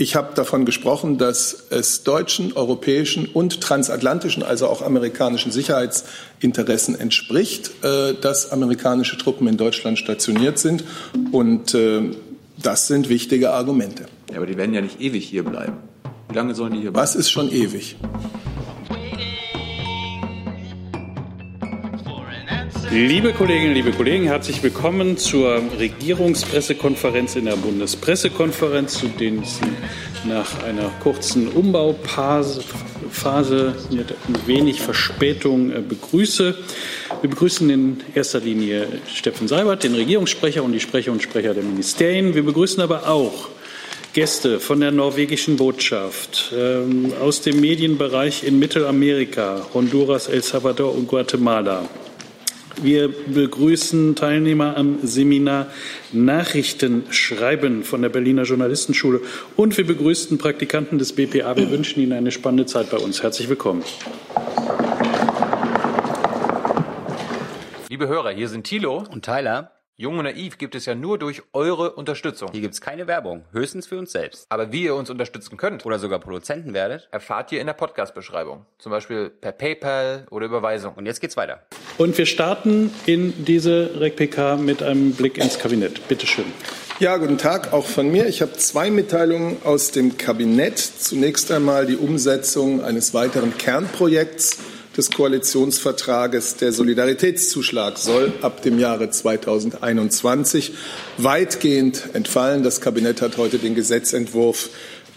ich habe davon gesprochen, dass es deutschen, europäischen und transatlantischen, also auch amerikanischen Sicherheitsinteressen entspricht, äh, dass amerikanische Truppen in Deutschland stationiert sind. Und äh, das sind wichtige Argumente. Ja, aber die werden ja nicht ewig hier bleiben. Wie lange sollen die hier bleiben? Was ist schon ewig? Liebe Kolleginnen, liebe Kollegen, herzlich willkommen zur Regierungspressekonferenz in der Bundespressekonferenz, zu denen Sie nach einer kurzen Umbauphase mit ein wenig Verspätung äh, begrüße. Wir begrüßen in erster Linie Steffen Seibert, den Regierungssprecher und die Sprecher und Sprecher der Ministerien. Wir begrüßen aber auch Gäste von der norwegischen Botschaft, ähm, aus dem Medienbereich in Mittelamerika, Honduras, El Salvador und Guatemala, wir begrüßen Teilnehmer am Seminar Nachrichten schreiben von der Berliner Journalistenschule und wir begrüßen Praktikanten des BPA. Wir wünschen Ihnen eine spannende Zeit bei uns. Herzlich willkommen. Liebe Hörer, hier sind Thilo und Tyler. Jung und Naiv gibt es ja nur durch eure Unterstützung. Hier gibt es keine Werbung, höchstens für uns selbst. Aber wie ihr uns unterstützen könnt oder sogar Produzenten werdet, erfahrt ihr in der Podcast-Beschreibung. Zum Beispiel per PayPal oder Überweisung. Und jetzt geht's weiter. Und wir starten in diese RecPK mit einem Blick ins Kabinett. Bitte schön. Ja, guten Tag auch von mir. Ich habe zwei Mitteilungen aus dem Kabinett. Zunächst einmal die Umsetzung eines weiteren Kernprojekts des Koalitionsvertrages. Der Solidaritätszuschlag soll ab dem Jahre 2021 weitgehend entfallen. Das Kabinett hat heute den Gesetzentwurf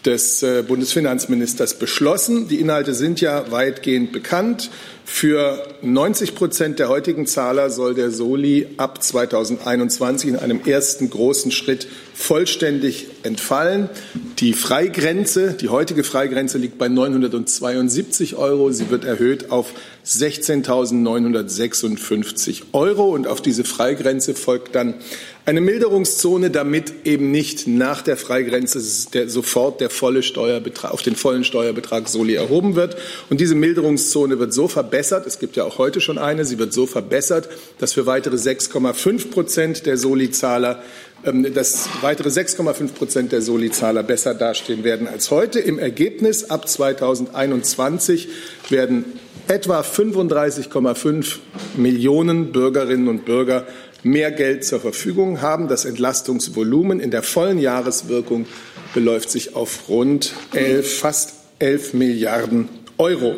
des äh, Bundesfinanzministers beschlossen. Die Inhalte sind ja weitgehend bekannt. Für 90 Prozent der heutigen Zahler soll der Soli ab 2021 in einem ersten großen Schritt vollständig entfallen. Die Freigrenze, die heutige Freigrenze liegt bei 972 Euro. Sie wird erhöht auf 16.956 Euro und auf diese Freigrenze folgt dann eine Milderungszone, damit eben nicht nach der Freigrenze der, sofort der volle Steuerbetrag, auf den vollen Steuerbetrag Soli erhoben wird. Und diese Milderungszone wird so verbessert, es gibt ja auch heute schon eine, sie wird so verbessert, dass für weitere 6,5 Prozent der Soli-Zahler dass weitere 6,5 Prozent der Soli-Zahler besser dastehen werden als heute. Im Ergebnis ab 2021 werden etwa 35,5 Millionen Bürgerinnen und Bürger mehr Geld zur Verfügung haben. Das Entlastungsvolumen in der vollen Jahreswirkung beläuft sich auf rund 11, fast 11 Milliarden Euro.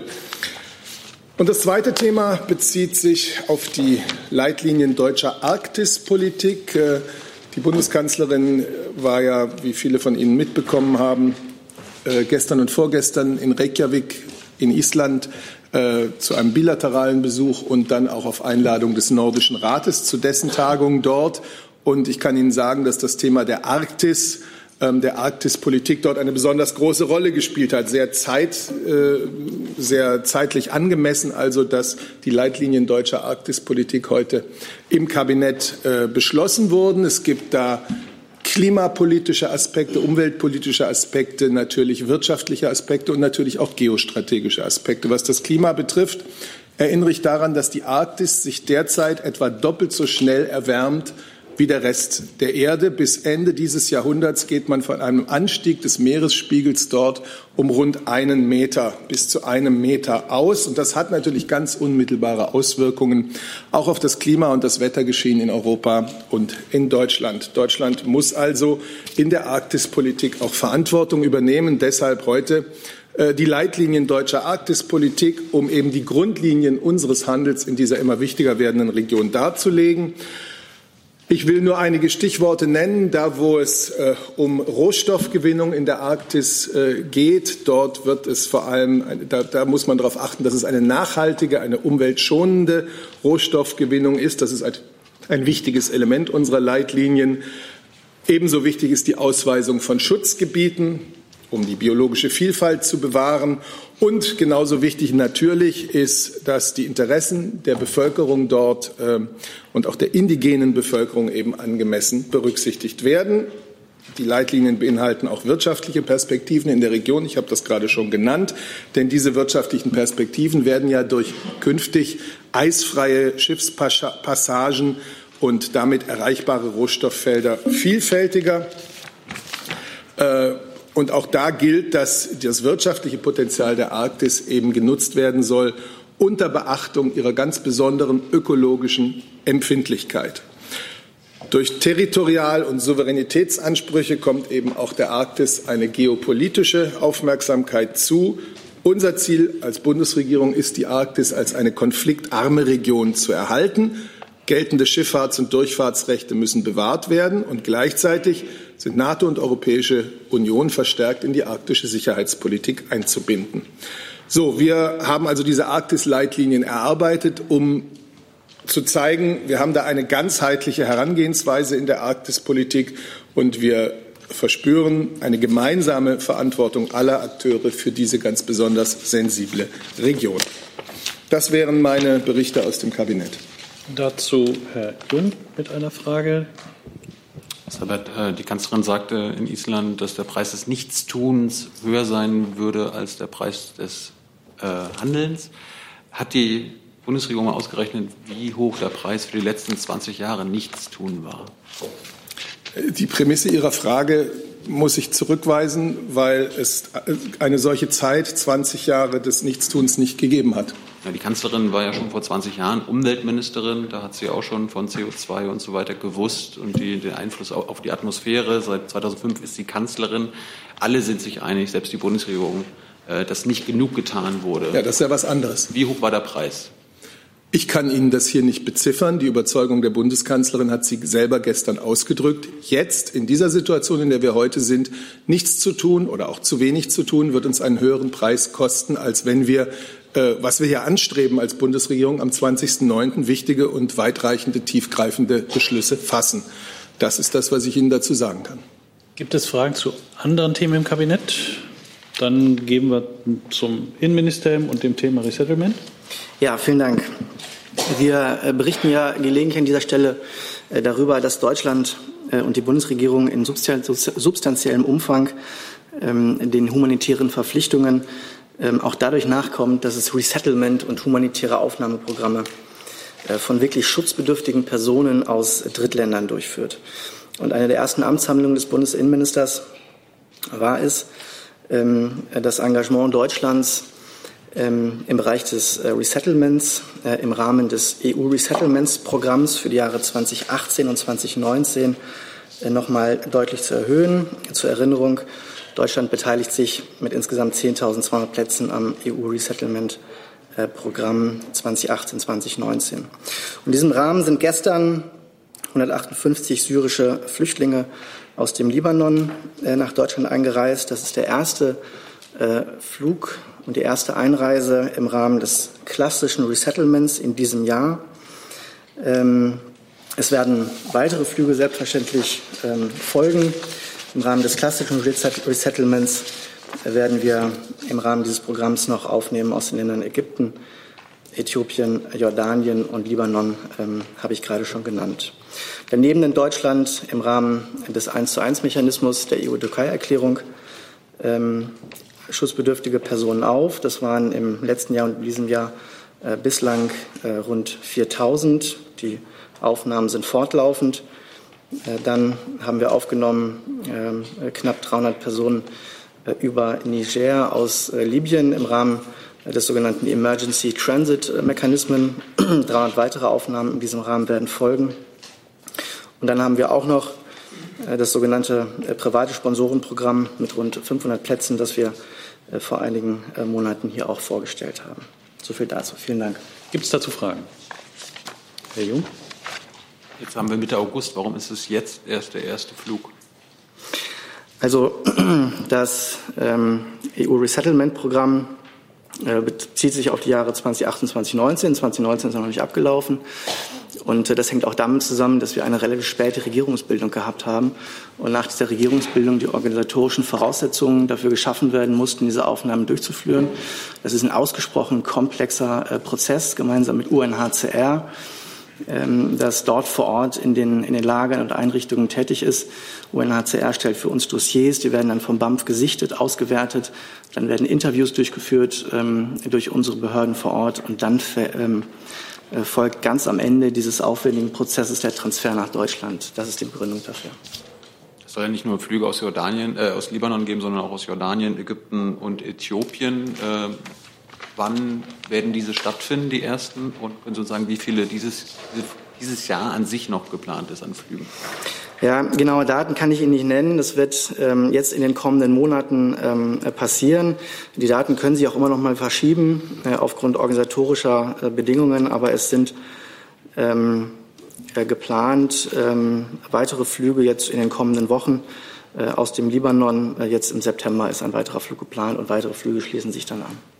Und das zweite Thema bezieht sich auf die Leitlinien deutscher Arktispolitik. Die Bundeskanzlerin war ja, wie viele von Ihnen mitbekommen haben, äh, gestern und vorgestern in Reykjavik in Island äh, zu einem bilateralen Besuch und dann auch auf Einladung des Nordischen Rates zu dessen Tagung dort. Und ich kann Ihnen sagen, dass das Thema der Arktis der Arktispolitik dort eine besonders große Rolle gespielt hat, sehr, zeit, äh, sehr zeitlich angemessen, also dass die Leitlinien deutscher Arktispolitik heute im Kabinett äh, beschlossen wurden. Es gibt da klimapolitische Aspekte, umweltpolitische Aspekte, natürlich wirtschaftliche Aspekte und natürlich auch geostrategische Aspekte. Was das Klima betrifft, erinnere ich daran, dass die Arktis sich derzeit etwa doppelt so schnell erwärmt wie der Rest der Erde. Bis Ende dieses Jahrhunderts geht man von einem Anstieg des Meeresspiegels dort um rund einen Meter bis zu einem Meter aus. Und das hat natürlich ganz unmittelbare Auswirkungen auch auf das Klima und das Wettergeschehen in Europa und in Deutschland. Deutschland muss also in der Arktispolitik auch Verantwortung übernehmen. Deshalb heute äh, die Leitlinien deutscher Arktispolitik, um eben die Grundlinien unseres Handels in dieser immer wichtiger werdenden Region darzulegen. Ich will nur einige Stichworte nennen, da wo es äh, um Rohstoffgewinnung in der Arktis äh, geht. Dort wird es vor allem, da, da, muss man darauf achten, dass es eine nachhaltige, eine umweltschonende Rohstoffgewinnung ist. Das ist ein, ein wichtiges Element unserer Leitlinien. Ebenso wichtig ist die Ausweisung von Schutzgebieten um die biologische Vielfalt zu bewahren. Und genauso wichtig natürlich ist, dass die Interessen der Bevölkerung dort äh, und auch der indigenen Bevölkerung eben angemessen berücksichtigt werden. Die Leitlinien beinhalten auch wirtschaftliche Perspektiven in der Region. Ich habe das gerade schon genannt, denn diese wirtschaftlichen Perspektiven werden ja durch künftig eisfreie Schiffspassagen und damit erreichbare Rohstofffelder vielfältiger. Äh, Und auch da gilt, dass das wirtschaftliche Potenzial der Arktis eben genutzt werden soll unter Beachtung ihrer ganz besonderen ökologischen Empfindlichkeit. Durch Territorial- und Souveränitätsansprüche kommt eben auch der Arktis eine geopolitische Aufmerksamkeit zu. Unser Ziel als Bundesregierung ist, die Arktis als eine konfliktarme Region zu erhalten. Geltende Schifffahrts- und Durchfahrtsrechte müssen bewahrt werden und gleichzeitig sind NATO und Europäische Union verstärkt in die arktische Sicherheitspolitik einzubinden. So, wir haben also diese Arktis-Leitlinien erarbeitet, um zu zeigen, wir haben da eine ganzheitliche Herangehensweise in der Arktispolitik und wir verspüren eine gemeinsame Verantwortung aller Akteure für diese ganz besonders sensible Region. Das wären meine Berichte aus dem Kabinett. Dazu Herr Jung mit einer Frage. Äh, die Kanzlerin sagte in Island, dass der Preis des Nichtstuns höher sein würde als der Preis des äh, Handelns. Hat die Bundesregierung mal ausgerechnet, wie hoch der Preis für die letzten 20 Jahre Nichtstun war? Die Prämisse Ihrer Frage muss ich zurückweisen, weil es eine solche Zeit, 20 Jahre des Nichtstuns, nicht gegeben hat. Ja, die Kanzlerin war ja schon vor 20 Jahren Umweltministerin. Da hat sie auch schon von CO2 und so weiter gewusst und die, den Einfluss auf die Atmosphäre. Seit 2005 ist sie Kanzlerin. Alle sind sich einig, selbst die Bundesregierung, äh, dass nicht genug getan wurde. Ja, das ist ja was anderes. Wie hoch war der Preis? Ich kann Ihnen das hier nicht beziffern. Die Überzeugung der Bundeskanzlerin hat sie selber gestern ausgedrückt. Jetzt, in dieser Situation, in der wir heute sind, nichts zu tun oder auch zu wenig zu tun, wird uns einen höheren Preis kosten, als wenn wir, was wir hier anstreben als Bundesregierung, am 20.09. wichtige und weitreichende, tiefgreifende Beschlüsse fassen. Das ist das, was ich Ihnen dazu sagen kann. Gibt es Fragen zu anderen Themen im Kabinett? Dann gehen wir zum Innenministerium und dem Thema Resettlement. Ja, vielen Dank. Wir äh, berichten ja gelegentlich an dieser Stelle äh, darüber, dass Deutschland äh, und die Bundesregierung in substanziellem Umfang ähm, den humanitären Verpflichtungen auch dadurch nachkommt, dass es Resettlement und humanitäre Aufnahmeprogramme von wirklich schutzbedürftigen Personen aus Drittländern durchführt. Und eine der ersten Amtshandlungen des Bundesinnenministers war es, ähm, das Engagement Deutschlands ähm, im Bereich des äh, Resettlements äh, im Rahmen des EU-Resettlements-Programms für die Jahre 2018 und 2019 äh, noch mal deutlich zu erhöhen. Zur Erinnerung, Deutschland beteiligt sich mit insgesamt 10.200 Plätzen am EU-Resettlement-Programm 2018-2019. Und in diesem Rahmen sind gestern 158 syrische Flüchtlinge aus dem Libanon nach Deutschland eingereist. Das ist der erste Flug und die erste Einreise im Rahmen des klassischen Resettlements in diesem Jahr. Ähm, es werden weitere Flüge selbstverständlich ähm, folgen. Im Rahmen des klassischen Resettlements werden wir im Rahmen dieses Programms noch aufnehmen aus den Ländern Ägypten, Äthiopien, Jordanien und Libanon, ähm, habe ich gerade schon genannt. Daneben in Deutschland im Rahmen des 1 zu 1 Mechanismus der EU-Türkei-Erklärung ähm, schutzbedürftige Personen auf. Das waren im letzten Jahr und in diesem Jahr äh, bislang äh, rund 4000. Die Aufnahmen sind fortlaufend. Äh, dann haben wir aufgenommen ähm, knapp 300 Personen äh, über Niger aus äh, Libyen im Rahmen des sogenannten Emergency Transit Mechanismen. 300 weitere Aufnahmen in diesem Rahmen werden folgen. Und dann haben wir auch noch das sogenannte private Sponsorenprogramm mit rund 500 Plätzen, das wir vor einigen Monaten hier auch vorgestellt haben. So viel dazu. Vielen Dank. Gibt es dazu Fragen? Herr Jung? Jetzt haben wir Mitte August. Warum ist es jetzt erst der erste Flug? Also das ähm, EU-Resettlement-Programm äh, bezieht sich auf die Jahre 2018, 2019. 2019 ist noch nicht abgelaufen. Und äh, das hängt auch damit zusammen, dass wir eine relativ späte Regierungsbildung gehabt haben und nach dieser Regierungsbildung die organisatorischen Voraussetzungen dafür geschaffen werden mussten, diese Aufnahmen durchzuführen. Das ist ein ausgesprochen komplexer äh, Prozess gemeinsam mit UNHCR das dort vor Ort in den, in den Lagern und Einrichtungen tätig ist. UNHCR stellt für uns Dossiers, die werden dann vom BAMF gesichtet, ausgewertet, dann werden Interviews durchgeführt ähm, durch unsere Behörden vor Ort und dann ähm, äh, folgt ganz am Ende dieses aufwendigen Prozesses der Transfer nach Deutschland. Das ist die Begründung dafür. Es soll ja nicht nur Flüge aus Jordanien, äh, aus Libanon geben, sondern auch aus Jordanien, Ägypten und Äthiopien. Äh, wann werden diese stattfinden, die ersten? Und können Sie uns sagen, wie viele dieses, dieses Jahr an sich noch geplant ist an Flügen? Ja, genaue Daten kann ich Ihnen nicht nennen. Das wird ähm, jetzt in den kommenden Monaten ähm, passieren. Die Daten können sich auch immer noch mal verschieben äh, aufgrund organisatorischer äh, Bedingungen, aber es sind ähm, äh, geplant ähm, weitere Flüge jetzt in den kommenden Wochen äh, aus dem Libanon. Äh, jetzt im September ist ein weiterer Flug geplant und weitere Flüge schließen sich dann an.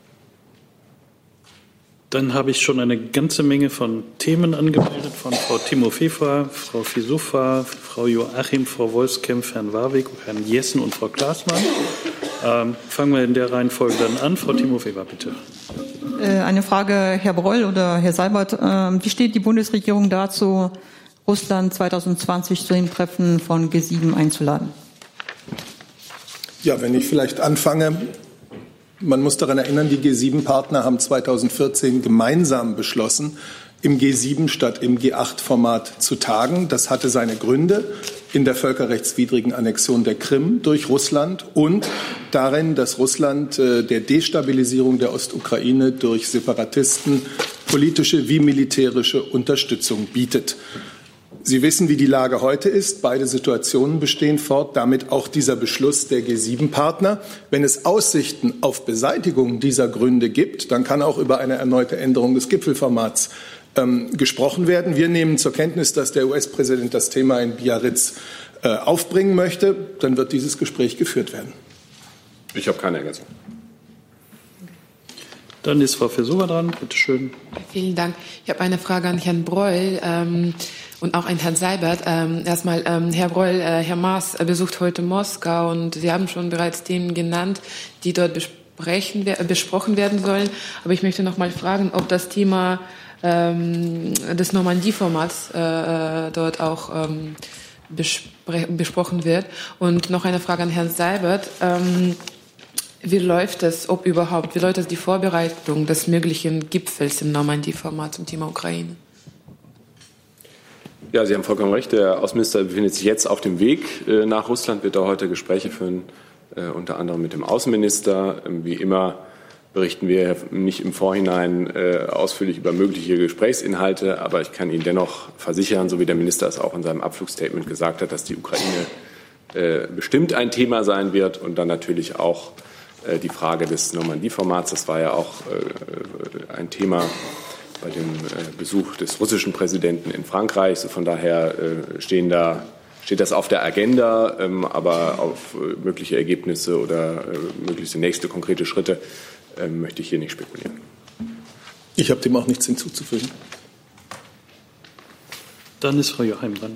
Dann habe ich schon eine ganze Menge von Themen angemeldet von Frau Timofefa, Frau Fisufa, Frau Joachim, Frau Wolfskämpf, Herrn Warwick, Herrn Jessen und Frau Klaasmann. Ähm, fangen wir in der Reihenfolge dann an. Frau Timofefa, bitte. Äh, eine Frage, Herr Broll oder Herr Seibert. Ähm, wie steht die Bundesregierung dazu, Russland 2020 zu dem Treffen von G7 einzuladen? Ja, wenn ich vielleicht anfange, man muss daran erinnern, die G7-Partner haben 2014 gemeinsam beschlossen, im G7 statt im G8-Format zu tagen. Das hatte seine Gründe in der völkerrechtswidrigen Annexion der Krim durch Russland und darin, dass Russland äh, der Destabilisierung der Ostukraine durch Separatisten politische wie militärische Unterstützung bietet. Sie wissen, wie die Lage heute ist. Beide Situationen bestehen fort, damit auch dieser Beschluss der G7-Partner. Wenn es Aussichten auf Beseitigung dieser Gründe gibt, dann kann auch über eine erneute Änderung des Gipfelformats ähm, gesprochen werden. Wir nehmen zur Kenntnis, dass der US-Präsident das Thema in Biarritz äh, aufbringen möchte. Dann wird dieses Gespräch geführt werden. Ich habe keine Ergänzung. Dann ist Frau Versova dran. Bitte schön. Vielen Dank. Ich habe eine Frage an Herrn Breul. Ähm, und auch an Herrn Seibert. Ähm, erstmal, ähm, Herr Breul, äh, Herr Maas besucht heute Moskau und Sie haben schon bereits Themen genannt, die dort besprechen, besprochen werden sollen. Aber ich möchte noch mal fragen, ob das Thema ähm, des Normandie-Formats äh, äh dort auch ähm, besprochen wird. Und noch eine Frage an Herrn Seibert. Wie läuft es, ob überhaupt, wie läuft die Vorbereitung des möglichen Gipfels im Normandie-Format zum Thema Ukraine? Ja, Sie haben vollkommen recht. Der Außenminister befindet sich jetzt auf dem Weg äh, nach Russland, wird da heute Gespräche führen, äh, unter anderem mit dem Außenminister. Ähm, wie immer berichten wir nicht im Vorhinein äh, ausführlich über mögliche Gesprächsinhalte, aber ich kann Ihnen dennoch versichern, so wie der Minister es auch in seinem Abflugstatement gesagt hat, dass die Ukraine bestimmt ein Thema sein wird und dann natürlich auch die Frage des Normandie-Formats. Das war ja auch ein Thema bei dem äh, Besuch des russischen Präsidenten in Frankreich. von daher äh, stehen da, steht das auf der Agenda, ähm, aber auf äh, mögliche Ergebnisse oder mögliche nächste konkrete Schritte möchte ich hier nicht spekulieren. Ich habe dem auch nichts hinzuzufügen. Dann ist Frau Joachim dran.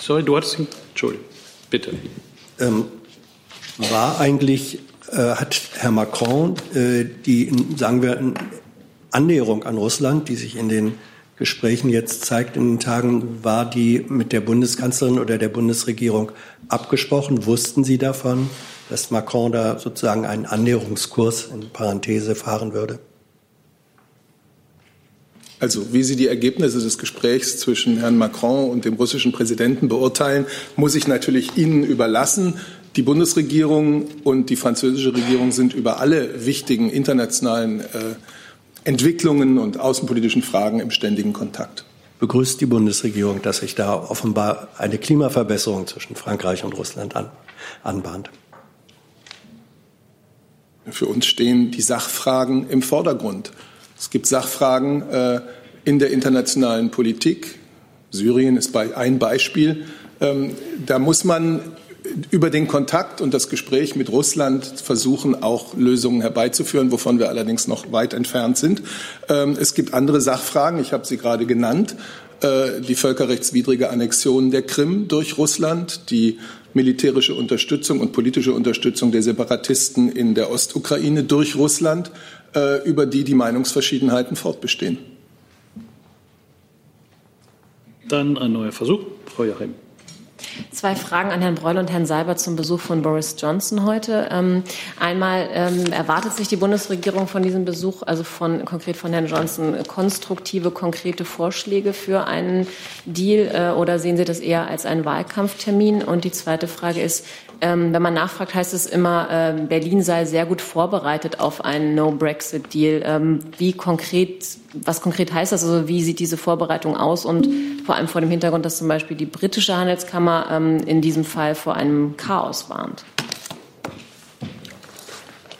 Sorry, du hattest ihn. Entschuldigung, bitte. Ähm, war eigentlich, äh, hat Herr Macron äh, die, sagen wir, Annäherung an Russland, die sich in den Gesprächen jetzt zeigt in den Tagen, war die mit der Bundeskanzlerin oder der Bundesregierung abgesprochen? Wussten Sie davon, dass Macron da sozusagen einen Annäherungskurs in Parenthese fahren würde? Also wie Sie die Ergebnisse des Gesprächs zwischen Herrn Macron und dem russischen Präsidenten beurteilen, muss ich natürlich Ihnen überlassen. Die Bundesregierung und die französische Regierung sind über alle wichtigen internationalen äh, Entwicklungen und außenpolitischen Fragen im ständigen Kontakt. Begrüßt die Bundesregierung, dass sich da offenbar eine Klimaverbesserung zwischen Frankreich und Russland an, anbahnt? Für uns stehen die Sachfragen im Vordergrund. Es gibt Sachfragen äh, in der internationalen Politik. Syrien ist bei, ein Beispiel. Ähm, da muss man über den Kontakt und das Gespräch mit Russland versuchen, auch Lösungen herbeizuführen, wovon wir allerdings noch weit entfernt sind. Ähm, es gibt andere Sachfragen, ich habe sie gerade genannt, äh, die völkerrechtswidrige Annexion der Krim durch Russland, die militärische Unterstützung und politische Unterstützung der Separatisten in der Ostukraine durch Russland, äh, über die die Meinungsverschiedenheiten fortbestehen. Dann ein neuer Versuch. Frau Joachim. Zwei Fragen an Herrn Breul und Herrn Seibert zum Besuch von Boris Johnson heute. Ähm, einmal ähm, erwartet sich die Bundesregierung von diesem Besuch, also von konkret von Herrn Johnson, konstruktive, konkrete Vorschläge für einen Deal äh, oder sehen Sie das eher als einen Wahlkampftermin? Und die zweite Frage ist, ähm, wenn man nachfragt, heißt es immer, äh, Berlin sei sehr gut vorbereitet auf einen No-Brexit-Deal. Ähm, wie konkret, was konkret heißt das? Also wie sieht diese Vorbereitung aus? Und vor allem vor dem Hintergrund, dass zum Beispiel die britische Handelskammer ähm, in diesem Fall vor einem Chaos warnt.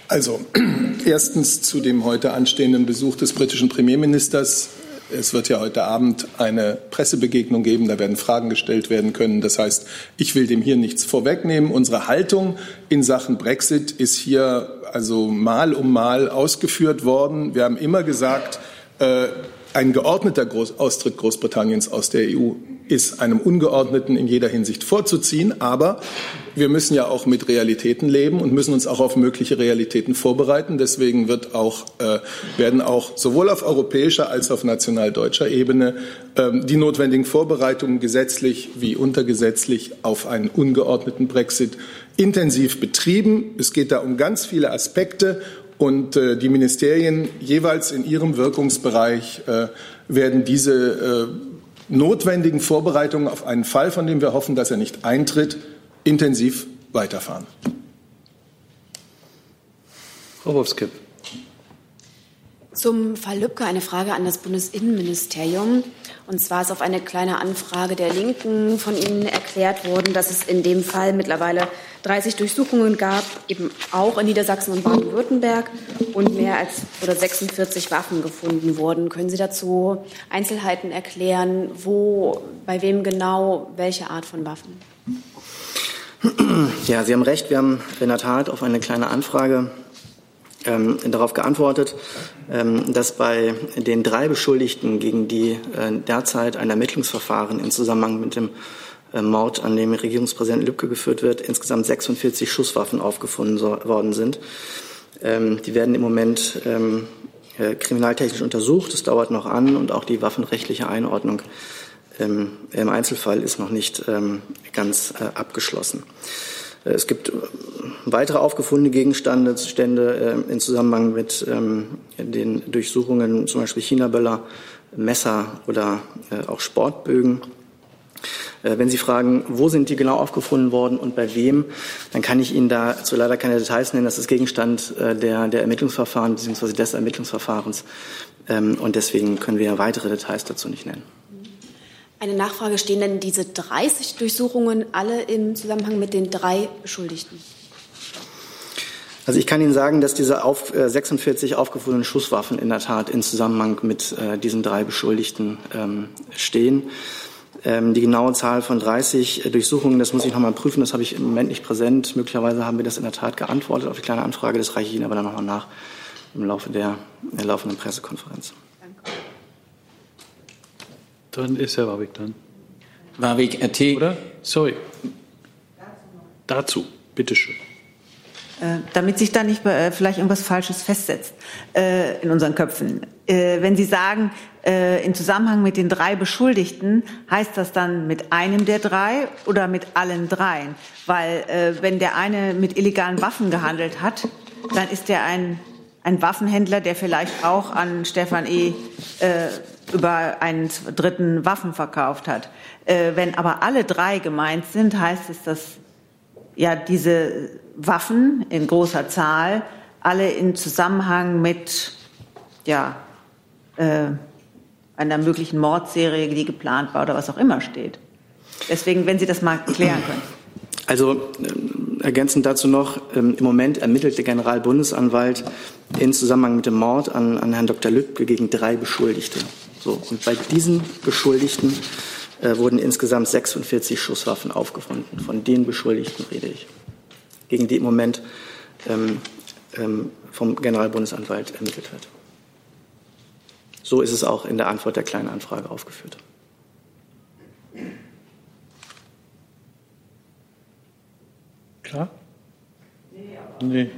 Also erstens zu dem heute anstehenden Besuch des britischen Premierministers. Es wird ja heute Abend eine Pressebegegnung geben, da werden Fragen gestellt werden können. Das heißt, ich will dem hier nichts vorwegnehmen. Unsere Haltung in Sachen Brexit ist hier also mal um mal ausgeführt worden. Wir haben immer gesagt, äh, ein geordneter Groß Austritt Großbritanniens aus der EU ist einem ungeordneten in jeder Hinsicht vorzuziehen. Aber wir müssen ja auch mit Realitäten leben und müssen uns auch auf mögliche Realitäten vorbereiten. Deswegen wird auch, äh, werden auch sowohl auf europäischer als auf national-deutscher Ebene äh, die notwendigen Vorbereitungen gesetzlich wie untergesetzlich auf einen ungeordneten Brexit intensiv betrieben. Es geht da um ganz viele Aspekte und äh, die Ministerien jeweils in ihrem Wirkungsbereich äh, werden diese äh, notwendigen Vorbereitungen auf einen Fall, von dem wir hoffen, dass er nicht eintritt, intensiv weiterfahren. Frau Wolfskipp. Zum Fall Lübcke eine Frage an das Bundesinnenministerium. Und zwar ist auf eine kleine Anfrage der Linken von Ihnen erklärt worden, dass es in dem Fall mittlerweile 30 Durchsuchungen gab, eben auch in Niedersachsen und Baden-Württemberg und mehr als oder 46 Waffen gefunden wurden. Können Sie dazu Einzelheiten erklären, wo, bei wem genau, welche Art von Waffen? Ja, Sie haben recht. Wir haben in der Tat auf eine kleine Anfrage ähm, darauf geantwortet, ähm, dass bei den drei Beschuldigten, gegen die äh, derzeit ein Ermittlungsverfahren im Zusammenhang mit dem äh, Mord an dem Regierungspräsidenten Lübcke geführt wird, insgesamt 46 Schusswaffen aufgefunden so, worden sind. Ähm, die werden im Moment ähm, äh, kriminaltechnisch untersucht. Es dauert noch an und auch die waffenrechtliche Einordnung ähm, im Einzelfall ist noch nicht ähm, ganz äh, abgeschlossen. Äh, es gibt äh, weitere aufgefundene Gegenstände Stände, äh, in Zusammenhang mit ähm, den Durchsuchungen, zum Beispiel China-Böller, Messer oder auch Sportbögen. Wenn Sie fragen, wo sind die genau aufgefunden worden und bei wem, dann kann ich Ihnen dazu leider keine Details nennen. Das ist Gegenstand der, der Ermittlungsverfahren bzw. des Ermittlungsverfahrens. Ähm, und deswegen können wir weitere Details dazu nicht nennen. Eine Nachfrage, stehen denn diese 30 Durchsuchungen alle im Zusammenhang mit den drei Beschuldigten? Also ich kann Ihnen sagen, dass diese auf, äh, 46 aufgefundenen Schusswaffen in der Tat in Zusammenhang mit äh, diesen drei Beschuldigten ähm, stehen. Ähm, die genaue Zahl von 30 äh, Durchsuchungen, das muss ich noch mal prüfen, das habe ich im Moment nicht präsent. Möglicherweise haben wir das in der Tat geantwortet auf die kleine Anfrage, das reiche ich Ihnen aber dann noch mal nach im Laufe der, der laufenden Pressekonferenz. Dann ist Herr Warwick dran. Warwick, RT. Oder? Sorry. Dazu, bitteschön. Äh, damit sich da nicht äh, vielleicht irgendwas Falsches festsetzt äh, in unseren Köpfen. Wenn Sie sagen, in Zusammenhang mit den drei Beschuldigten, heißt das dann mit einem der drei oder mit allen dreien? Weil wenn der eine mit illegalen Waffen gehandelt hat, dann ist der ein, ein Waffenhändler, der vielleicht auch an Stefan E über einen dritten Waffen verkauft hat. Äh, wenn aber alle drei gemeint sind, heißt es, dass ja diese Waffen in großer Zahl alle in Zusammenhang mit ja, äh, einer möglichen Mordserie, die geplant war oder was auch immer steht. Deswegen, wenn Sie das mal klären können. Also äh, ergänzend dazu noch, ähm, im Moment ermittelt der Generalbundesanwalt in Zusammenhang mit dem Mord an, an Herrn Dr. Lübcke gegen drei Beschuldigte. So, und bei diesen Beschuldigten äh, wurden insgesamt 46 Schusswaffen aufgefunden. Von den Beschuldigten rede ich, gegen die im Moment ähm, ähm, vom Generalbundesanwalt ermittelt wird. So ist es auch in der Antwort der kleinen Anfrage aufgeführt. Klar? Nee.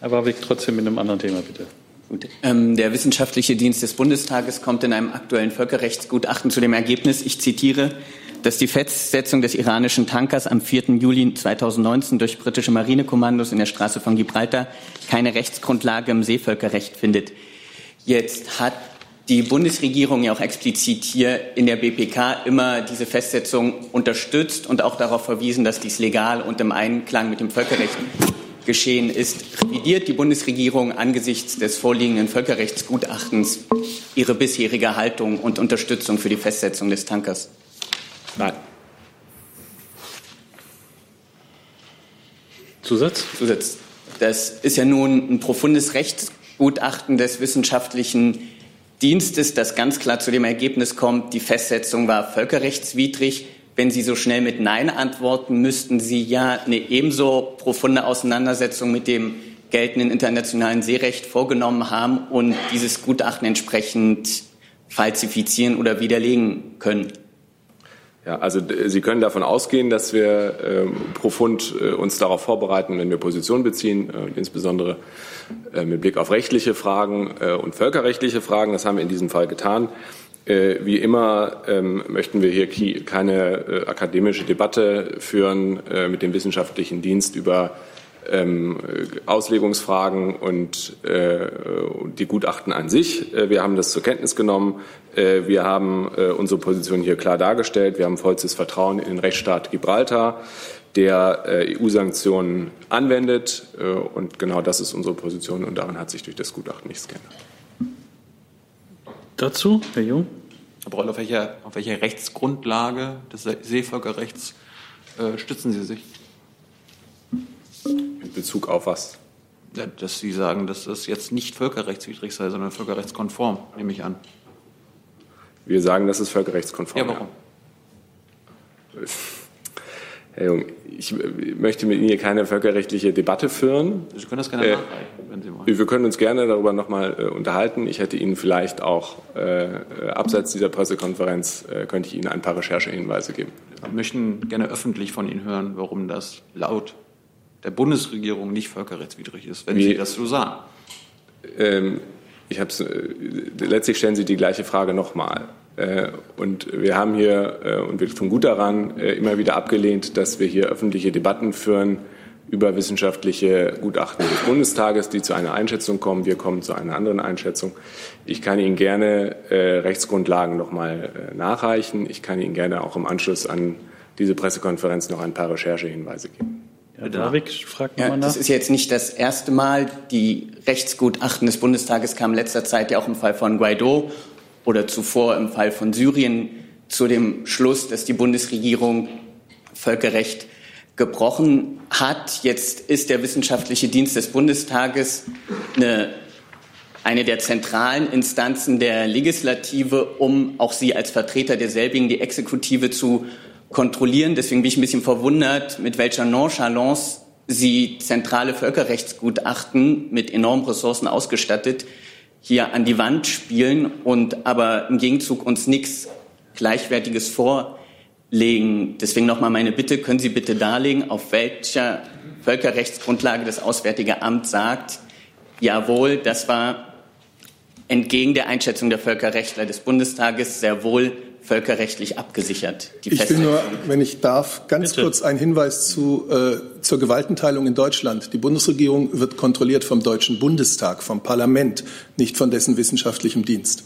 Herr Warwick, trotzdem mit einem anderen Thema, bitte. Gut. Ähm, der Wissenschaftliche Dienst des Bundestages kommt in einem aktuellen Völkerrechtsgutachten zu dem Ergebnis, ich zitiere, dass die Festsetzung des iranischen Tankers am 4. Juli 2019 durch britische Marinekommandos in der Straße von Gibraltar keine Rechtsgrundlage im Seevölkerrecht findet. Jetzt hat die Bundesregierung ja auch explizit hier in der BPK immer diese Festsetzung unterstützt und auch darauf verwiesen, dass dies legal und im Einklang mit dem Völkerrecht geschehen ist. Revidiert die Bundesregierung angesichts des vorliegenden Völkerrechtsgutachtens ihre bisherige Haltung und Unterstützung für die Festsetzung des Tankers? Nein. Zusatz? Zusatz. Das ist ja nun ein profundes Rechtsgutachten des wissenschaftlichen Dienstes, das ganz klar zu dem Ergebnis kommt, die Festsetzung war völkerrechtswidrig. Wenn Sie so schnell mit Nein antworten, müssten Sie ja eine ebenso profunde Auseinandersetzung mit dem geltenden internationalen Seerecht vorgenommen haben und dieses Gutachten entsprechend falsifizieren oder widerlegen können. Ja, also Sie können davon ausgehen, dass wir ähm, profund äh, uns darauf vorbereiten, wenn wir Position beziehen, äh, insbesondere äh, mit Blick auf rechtliche Fragen äh, und völkerrechtliche Fragen. Das haben wir in diesem Fall getan. Äh, wie immer ähm, möchten wir hier keine äh, akademische Debatte führen mit dem wissenschaftlichen Dienst über ähm, Auslegungsfragen und äh, die Gutachten an sich. Äh, wir haben das zur Kenntnis genommen. Äh, wir haben äh, unsere Position hier klar dargestellt. Wir haben vollstes Vertrauen in den Rechtsstaat Gibraltar, der äh, EU-Sanktionen anwendet. Äh, und genau das ist unsere Position und daran hat sich durch das Gutachten nichts geändert. Dazu, Herr Jung? Herr Broll, auf welcher, auf welcher Rechtsgrundlage des Seevölkerrechts stützen Sie sich? In Bezug auf was? Ja, dass Sie sagen, dass das jetzt nicht völkerrechtswidrig sei, sondern völkerrechtskonform, nehme ich an. Wir sagen, das ist völkerrechtskonform. Ja, warum? Ja. Herr Jung, ich möchte mit Ihnen hier keine völkerrechtliche Debatte führen. Sie können das gerne äh, nachreichen, wenn Sie wollen. Wir können uns gerne darüber nochmal äh, unterhalten. Ich hätte Ihnen vielleicht auch äh, abseits dieser Pressekonferenz, äh, könnte ich Ihnen ein paar Recherchehinweise geben. Wir möchten gerne öffentlich von Ihnen hören, warum das laut der Bundesregierung nicht völkerrechtswidrig ist, wenn Wie, Sie das so sagen. Ähm, ich hab's, äh, letztlich stellen Sie die gleiche Frage nochmal. Äh, und wir haben hier, äh, und wir tun gut daran, äh, immer wieder abgelehnt, dass wir hier öffentliche Debatten führen über wissenschaftliche Gutachten des Bundestages, die zu einer Einschätzung kommen. Wir kommen zu einer anderen Einschätzung. Ich kann Ihnen gerne äh, Rechtsgrundlagen nochmal äh, nachreichen. Ich kann Ihnen gerne auch im Anschluss an diese Pressekonferenz noch ein paar Recherchehinweise geben. Herr Davik fragt ja, nochmal nach. Das ist jetzt nicht das erste Mal. Die Rechtsgutachten des Bundestages kamen in letzter Zeit ja auch im Fall von Guaido oder zuvor im Fall von Syrien zu dem Schluss, dass die Bundesregierung Völkerrecht gebrochen hat. Jetzt ist der wissenschaftliche Dienst des Bundestages eine, eine der zentralen Instanzen der Legislative, um auch sie als Vertreter derselbigen, die Exekutive, zu kontrollieren. Deswegen bin ich ein bisschen verwundert, mit welcher Nonchalance Sie zentrale Völkerrechtsgutachten mit enormen Ressourcen ausgestattet hier an die Wand spielen und aber im Gegenzug uns nichts Gleichwertiges vorlegen. Deswegen nochmal meine Bitte, können Sie bitte darlegen, auf welcher Völkerrechtsgrundlage das Auswärtige Amt sagt, jawohl, das war entgegen der Einschätzung der Völkerrechtler des Bundestages sehr wohl völkerrechtlich abgesichert. ich will nur, wenn ich darf, ganz Bitte. kurz einen Hinweis zu, äh, zur Gewaltenteilung in Deutschland. Die Bundesregierung wird kontrolliert vom Deutschen Bundestag, vom Parlament, nicht von dessen wissenschaftlichem Dienst.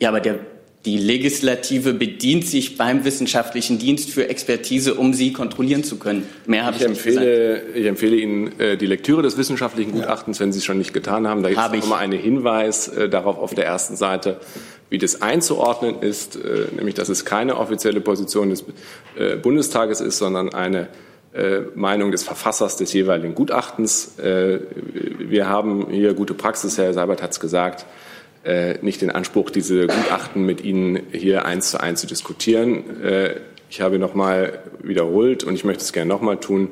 Ja, aber der, die Legislative bedient sich beim wissenschaftlichen Dienst für Expertise, um sie kontrollieren zu können. Mehr habe ich, ich empfehle, Ich empfehle Ihnen äh, die Lektüre des wissenschaftlichen Gutachtens, wenn Sie es schon nicht getan haben. Da gibt es nochmal einen Hinweis äh, darauf auf der ersten Seite wie das einzuordnen ist, äh, nämlich dass es keine offizielle Position des Bundestages ist, sondern eine Meinung des Verfassers des jeweiligen Gutachtens. Wir haben hier gute Praxis, Herr Seibert hat es gesagt, nicht den Anspruch, diese Gutachten mit Ihnen hier eins zu eins zu diskutieren. Ich habe noch mal wiederholt und ich möchte es gerne noch mal tun.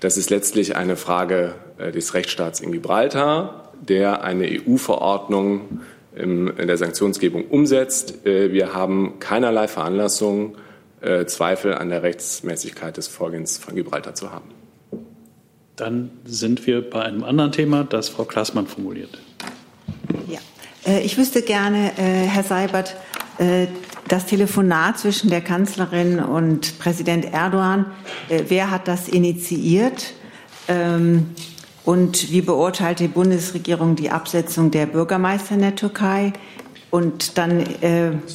Das ist letztlich eine Frage des Rechtsstaats in Gibraltar, der eine EU-Verordnung in der Sanktionsgebung umsetzt. Äh, wir haben keinerlei Veranlassung, äh, Zweifel an der Rechtsmäßigkeit des Vorgehens von Gibraltar zu haben. Dann sind wir bei einem anderen Thema, das Frau Klaßmann formuliert. Äh, ich wüsste gerne, äh, Herr Seibert, äh, das Telefonat zwischen der Kanzlerin und Präsident Erdogan, wer hat das initiiert? Ähm, und wie beurteilt die Bundesregierung die Absetzung der Bürgermeister in der Türkei? Und dann,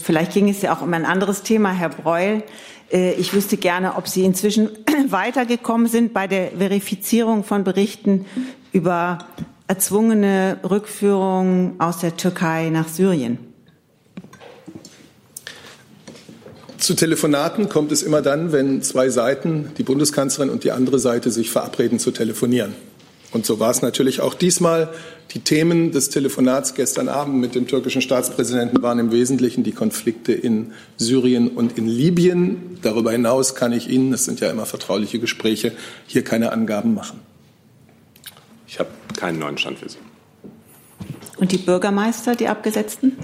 vielleicht ging es ja auch um ein anderes Thema, Herr Breul. Ich wüsste gerne, ob Sie inzwischen weitergekommen sind bei der Verifizierung von Berichten über erzwungene Rückführung aus der Türkei nach Syrien? Zu Telefonaten kommt es immer dann, wenn zwei Seiten, die Bundeskanzlerin und die andere Seite, sich verabreden zu telefonieren. Und so war es natürlich auch diesmal. Die Themen des Telefonats gestern Abend mit dem türkischen Staatspräsidenten waren im Wesentlichen die Konflikte in Syrien und in Libyen. Darüber hinaus kann ich Ihnen, das sind ja immer vertrauliche Gespräche, hier keine Angaben machen. Ich habe keinen neuen Stand für Sie. Und die Bürgermeister, die Abgesetzten?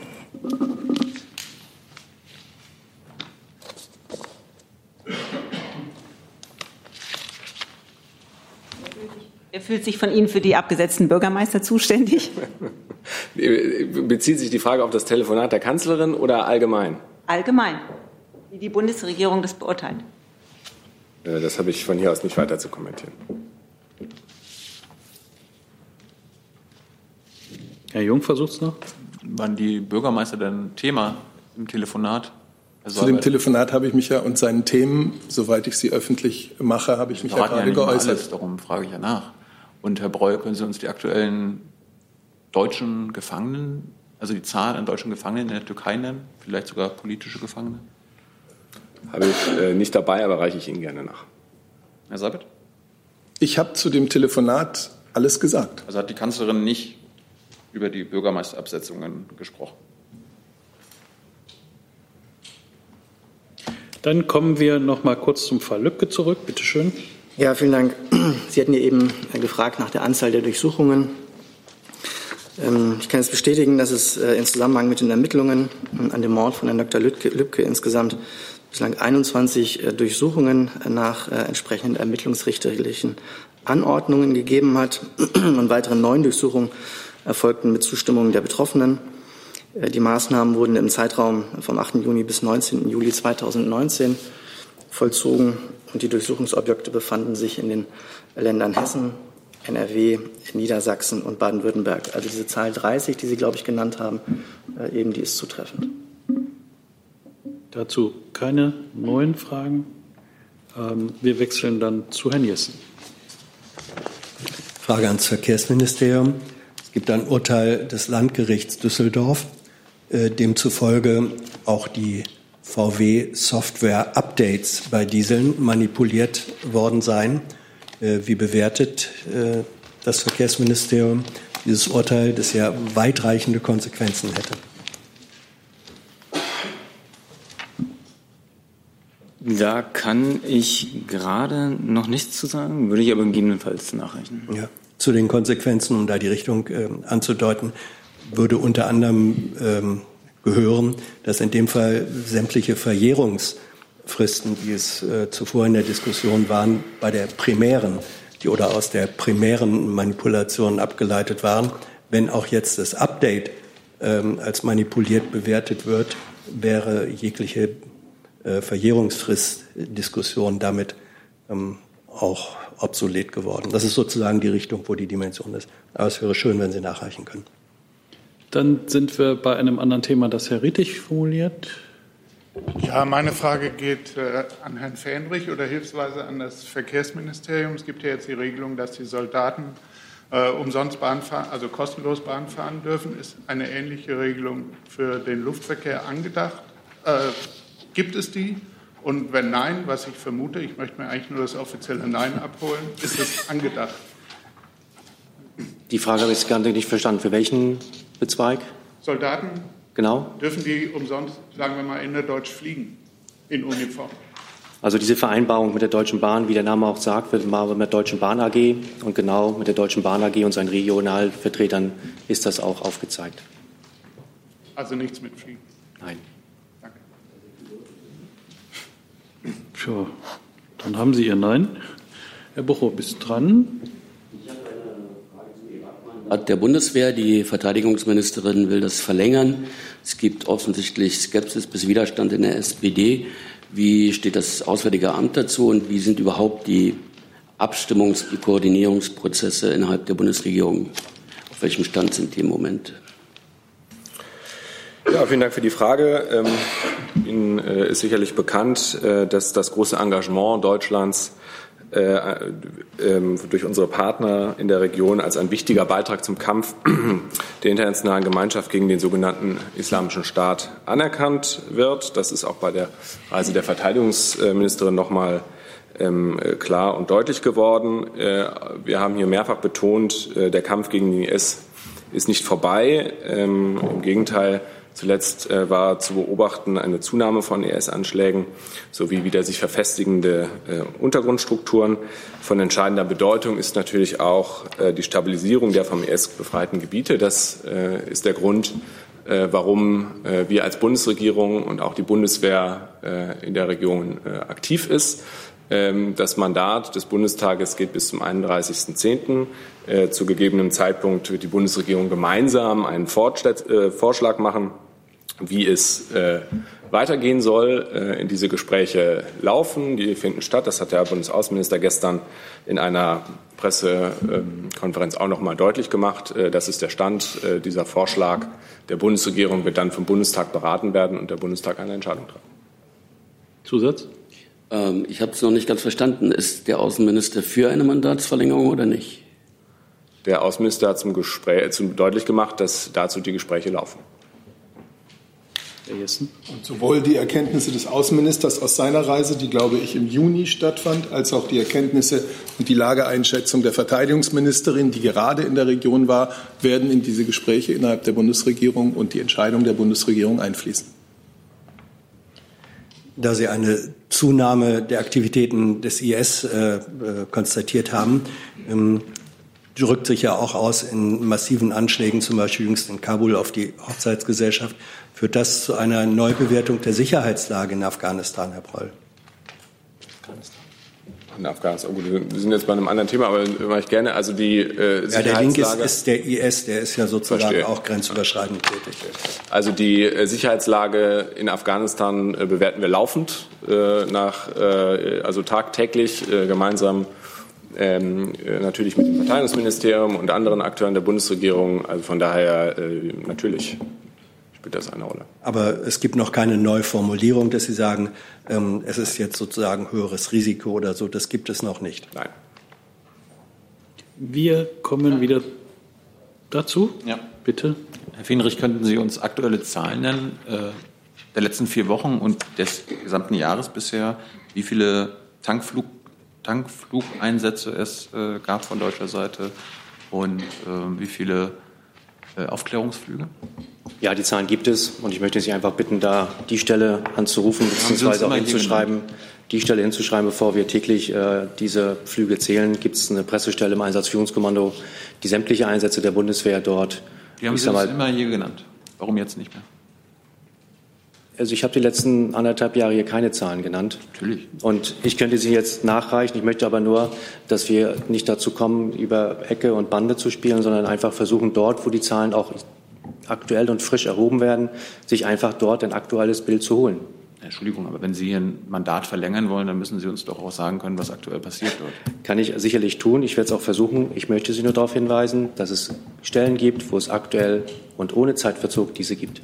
Wer fühlt sich von Ihnen für die abgesetzten Bürgermeister zuständig? Bezieht sich die Frage auf das Telefonat der Kanzlerin oder allgemein? Allgemein, wie die Bundesregierung das beurteilt. Äh, das habe ich von hier aus nicht weiter zu kommentieren. Herr Jung versucht es noch. Waren die Bürgermeister denn Thema im Telefonat? Zu dem Telefonat habe ich mich ja und seinen Themen, soweit ich sie öffentlich mache, habe ich mich ja gerade ja geäußert. Alles, darum frage ich ja nach. Und Herr Breuer, können Sie uns die aktuellen deutschen Gefangenen, also die Zahl an deutschen Gefangenen in der Türkei nennen? Vielleicht sogar politische Gefangene? Habe ich äh, nicht dabei, aber reiche ich Ihnen gerne nach. Herr Seibert? Ich habe zu dem Telefonat alles gesagt. Also hat die Kanzlerin nicht über die Bürgermeisterabsetzungen gesprochen. Dann kommen wir noch mal kurz zum Fall Lübcke zurück. Bitte schön. Ja, vielen Dank. Sie hatten ja eben gefragt nach der Anzahl der Durchsuchungen. Ähm, ich kann es bestätigen, dass es äh, in Zusammenhang mit den Ermittlungen an dem Mord von Herrn Dr. Lübcke insgesamt bislang 21 äh, Durchsuchungen nach äh, entsprechenden ermittlungsrichterlichen Anordnungen gegeben hat und weitere neun Durchsuchungen erfolgten mit Zustimmung der Betroffenen. Äh, die Maßnahmen wurden im Zeitraum vom 8. Juni bis 19. Juli 2019 vollzogen und die Durchsuchungsobjekte befanden sich in den Ländern Hessen, NRW, Niedersachsen und Baden-Württemberg. Also diese Zahl 30, die Sie, glaube ich, genannt haben, äh, eben die ist zutreffend. Dazu keine neuen Fragen. Ähm, wir wechseln dann zu Herrn Jessen. Frage ans Verkehrsministerium gibt ein Urteil des Landgerichts Düsseldorf, äh, demzufolge auch die VW-Software-Updates bei Dieseln manipuliert worden seien. Äh, wie bewertet äh, das Verkehrsministerium dieses Urteil, das ja weitreichende Konsequenzen hätte? Da kann ich gerade noch nichts zu sagen, würde ich aber gegebenenfalls nachreichen. Ja zu den Konsequenzen, um da die Richtung äh, anzudeuten, würde unter anderem ähm, gehören, dass in dem Fall sämtliche Verjährungsfristen, die es äh, zuvor in der Diskussion waren, bei der primären die oder aus der primären Manipulation abgeleitet waren, wenn auch jetzt das Update ähm, als manipuliert bewertet wird, wäre jegliche äh, Verjährungsfristdiskussion damit ähm, auch obsolet geworden. Das ist sozusagen die Richtung, wo die Dimension ist. Aber es wäre schön, wenn Sie nachreichen können. Dann sind wir bei einem anderen Thema, das Herr Rittich formuliert. Ja, meine Frage geht äh, an Herrn Fähnrich oder hilfsweise an das Verkehrsministerium. Es gibt ja jetzt die Regelung, dass die Soldaten äh, umsonst Bahn fahren, also kostenlos Bahn fahren dürfen. Ist eine ähnliche Regelung für den Luftverkehr angedacht? Äh, gibt es die? Und wenn nein, was ich vermute, ich möchte mir eigentlich nur das offizielle Nein abholen, ist es angedacht? Die Frage habe ich gar nicht verstanden. Für welchen Bezweig? Soldaten genau. dürfen die umsonst, sagen wir mal, innerdeutsch fliegen in Uniform. Also diese Vereinbarung mit der Deutschen Bahn, wie der Name auch sagt, wird mit der Deutschen Bahn AG und genau mit der Deutschen Bahn AG und seinen Regionalvertretern ist das auch aufgezeigt. Also nichts mit Fliegen? Nein. Tja, dann haben Sie Ihr Nein. Herr Buchow, bist dran. Ich habe eine Frage zu der Bundeswehr. Die Verteidigungsministerin will das verlängern. Es gibt offensichtlich Skepsis bis Widerstand in der SPD. Wie steht das Auswärtige Amt dazu und wie sind überhaupt die Abstimmungs-, die Koordinierungsprozesse innerhalb der Bundesregierung? Auf welchem Stand sind die im Moment? Ja, vielen Dank für die Frage. Ähm, Ihnen äh, ist sicherlich bekannt, äh, dass das große Engagement Deutschlands äh, ähm, durch unsere Partner in der Region als ein wichtiger Beitrag zum Kampf der internationalen Gemeinschaft gegen den sogenannten Islamischen Staat anerkannt wird. Das ist auch bei der Reise der Verteidigungsministerin noch mal ähm, klar und deutlich geworden. Wir haben hier mehrfach betont, der Kampf gegen den IS ist nicht vorbei. Im Gegenteil, Zuletzt äh, war zu beobachten eine Zunahme von IS-Anschlägen sowie wieder sich verfestigende äh, Untergrundstrukturen. Von entscheidender Bedeutung ist natürlich auch äh, die Stabilisierung der vom IS befreiten Gebiete. Das äh, ist der Grund, äh, warum äh, wir als Bundesregierung und auch die Bundeswehr in der Region aktiv ist. Ähm, das Mandat des Bundestages geht bis zum 31.10. Zu gegebenem Zeitpunkt wird die Bundesregierung gemeinsam einen Vorschlag machen wie es äh, weitergehen soll. Äh, in diese Gespräche laufen, die finden statt. Das hat der Bundesaußenminister gestern in einer Pressekonferenz auch noch mal deutlich gemacht. Äh, das ist der Stand. Äh, dieser Vorschlag der Bundesregierung wird dann vom Bundestag beraten werden und der Bundestag eine Entscheidung treffen. Zusatz? Ähm, ich habe es noch nicht ganz verstanden. Ist der Außenminister für eine Mandatsverlängerung oder nicht? Der Außenminister hat zum Gespräch, zum deutlich gemacht, dass dazu die Gespräche laufen. Herr Jessen. Und sowohl die Erkenntnisse des Außenministers aus seiner Reise, die, glaube ich, im Juni stattfand, als auch die Erkenntnisse und die Lageeinschätzung der Verteidigungsministerin, die gerade in der Region war, werden in diese Gespräche innerhalb der Bundesregierung und die Entscheidung der Bundesregierung einfließen. Da Sie eine Zunahme der Aktivitäten des IS äh, äh, konstatiert haben, ähm, drückt sich ja auch aus in massiven Anschlägen, zum Beispiel jüngst in Kabul auf die Hochzeitsgesellschaft. Führt das zu einer Neubewertung der Sicherheitslage in Afghanistan, Herr Broll? In Afghanistan. Oh, wir sind jetzt bei einem anderen Thema, aber mache ich gerne. Also die äh, Ja, der Link ist, ist, der IS, der ist ja sozusagen Verstehe. auch grenzüberschreitend tätig. Also die äh, Sicherheitslage in Afghanistan äh, bewerten wir laufend, äh, nach, äh, also tagtäglich äh, gemeinsam ähm, natürlich mit dem Verteidigungsministerium und anderen Akteuren der Bundesregierung. Also von daher natürlich spielt das eine Rolle. Aber es gibt noch keine Neuformulierung, dass Sie sagen, ähm, es ist jetzt sozusagen höheres Risiko oder so. Das gibt es noch nicht. Nein. Wir kommen wieder dazu. Ja. Bitte. Herr Fenrich, könnten Sie uns aktuelle Zahlen nennen äh, der letzten vier Wochen und des gesamten Jahres bisher, wie viele Tankflug, Tankflugeinsätze es äh, gab von deutscher Seite und äh, wie viele Aufklärungsflüge? Ja, die Zahlen gibt es und ich möchte Sie einfach bitten, da die Stelle anzurufen bzw. auch hinzuschreiben, die Stelle hinzuschreiben, bevor wir täglich äh, diese Flüge zählen. Gibt es eine Pressestelle im Einsatzführungskommando, die sämtliche Einsätze der Bundeswehr dort. Die haben Sie uns immer hier genannt. Warum jetzt nicht mehr? Also ich habe die letzten anderthalb Jahre hier keine Zahlen genannt. Natürlich. Und ich könnte sie jetzt nachreichen. Ich möchte aber nur, dass wir nicht dazu kommen, über Ecke und Bande zu spielen, sondern einfach versuchen, dort, wo die Zahlen auch aktuell und frisch erhoben werden, sich einfach dort ein aktuelles Bild zu holen. Entschuldigung, aber wenn Sie Ihr Mandat verlängern wollen, dann müssen Sie uns doch auch sagen können, was aktuell passiert dort. Kann ich sicherlich tun. Ich werde es auch versuchen. Ich möchte Sie nur darauf hinweisen, dass es Stellen gibt, wo es aktuell und ohne Zeitverzug diese gibt.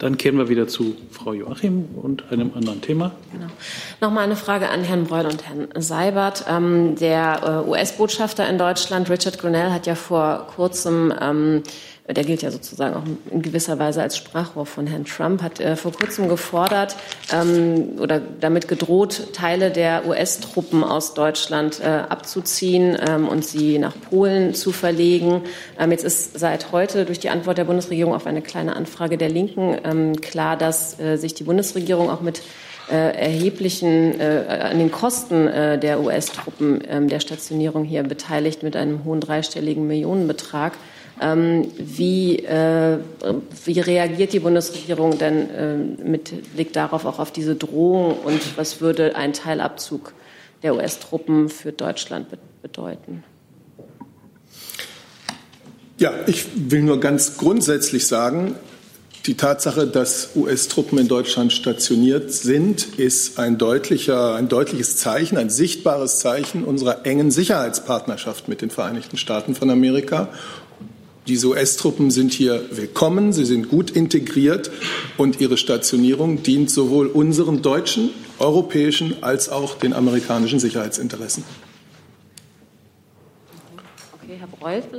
Dann kehren wir wieder zu Frau Joachim und einem anderen Thema. Genau. Nochmal eine Frage an Herrn Breul und Herrn Seibert. Ähm, der äh, US-Botschafter in Deutschland, Richard Grinnell, hat ja vor kurzem ähm, der gilt ja sozusagen auch in gewisser Weise als Sprachrohr von Herrn Trump, hat äh, vor kurzem gefordert ähm, oder damit gedroht, Teile der US-Truppen aus Deutschland äh, abzuziehen ähm, und sie nach Polen zu verlegen. Ähm, jetzt ist seit heute durch die Antwort der Bundesregierung auf eine kleine Anfrage der Linken ähm, klar, dass äh, sich die Bundesregierung auch mit äh, erheblichen äh, an den Kosten äh, der US-Truppen ähm, der Stationierung hier beteiligt mit einem hohen dreistelligen Millionenbetrag. Ähm, wie, äh, wie reagiert die Bundesregierung denn äh, mit Blick darauf auch auf diese Drohung und was würde ein Teilabzug der US-Truppen für Deutschland bedeuten? Ja, ich will nur ganz grundsätzlich sagen, die Tatsache, dass US-Truppen in Deutschland stationiert sind, ist ein, deutlicher, ein deutliches Zeichen, ein sichtbares Zeichen unserer engen Sicherheitspartnerschaft mit den Vereinigten Staaten von Amerika. Diese US-Truppen sind hier willkommen, sie sind gut integriert und ihre Stationierung dient sowohl unseren deutschen, europäischen als auch den amerikanischen Sicherheitsinteressen.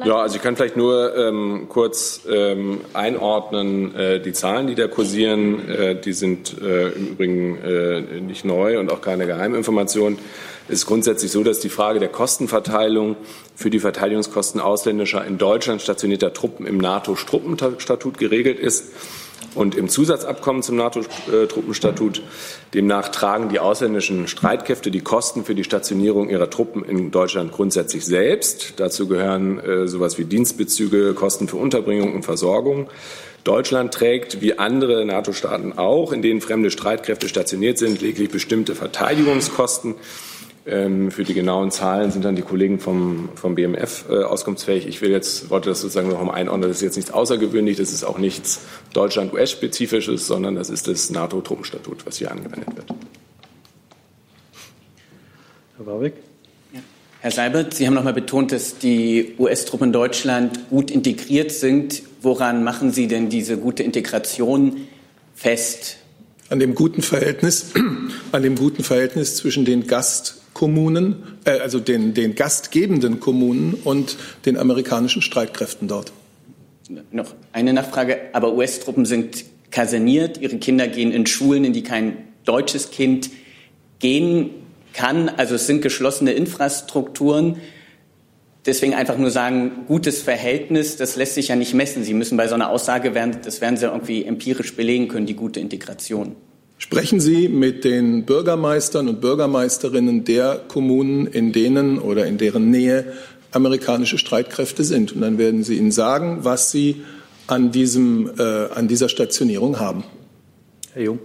Ja, also ich kann vielleicht nur ähm, kurz ähm, einordnen, äh, die Zahlen, die da kursieren, äh, die sind äh, im Übrigen äh, nicht neu und auch keine Geheiminformation. Es ist grundsätzlich so, dass die Frage der Kostenverteilung für die Verteidigungskosten ausländischer in Deutschland stationierter Truppen im NATO-Truppenstatut geregelt ist und im Zusatzabkommen zum NATO-Truppenstatut. Demnach tragen die ausländischen Streitkräfte die Kosten für die Stationierung ihrer Truppen in Deutschland grundsätzlich selbst. Dazu gehören äh, sowas wie Dienstbezüge, Kosten für Unterbringung und Versorgung. Deutschland trägt, wie andere NATO-Staaten auch, in denen fremde Streitkräfte stationiert sind, lediglich bestimmte Verteidigungskosten. Ähm, für die genauen Zahlen sind dann die Kollegen vom, vom BMF äh, auskunftsfähig. Ich will jetzt, wollte das sozusagen noch mal einordnen, das ist jetzt nichts Außergewöhnliches, das ist auch nichts Deutschland-US-spezifisches, sondern das ist das NATO-Truppenstatut, was hier angewendet wird. Herr Warwick? Herr Seibert, Sie haben noch mal betont, dass die US-Truppen in Deutschland gut integriert sind. Woran machen Sie denn diese gute Integration fest? An dem guten Verhältnis, an dem guten Verhältnis zwischen den Gastkommunen, äh, also den, den gastgebenden Kommunen und den amerikanischen Streitkräften dort. Noch eine Nachfrage. Aber US-Truppen sind kaserniert, ihre Kinder gehen in Schulen, in die kein deutsches Kind gehen kann. Also es sind geschlossene Infrastrukturen. Deswegen einfach nur sagen, gutes Verhältnis, das lässt sich ja nicht messen. Sie müssen bei so einer Aussage, werden, das werden Sie irgendwie empirisch belegen können, die gute Integration. Sprechen Sie mit den Bürgermeistern und Bürgermeisterinnen der Kommunen, in denen oder in deren Nähe amerikanische Streitkräfte sind. Und dann werden sie Ihnen sagen, was Sie an, diesem, äh, an dieser Stationierung haben. Herr Jung.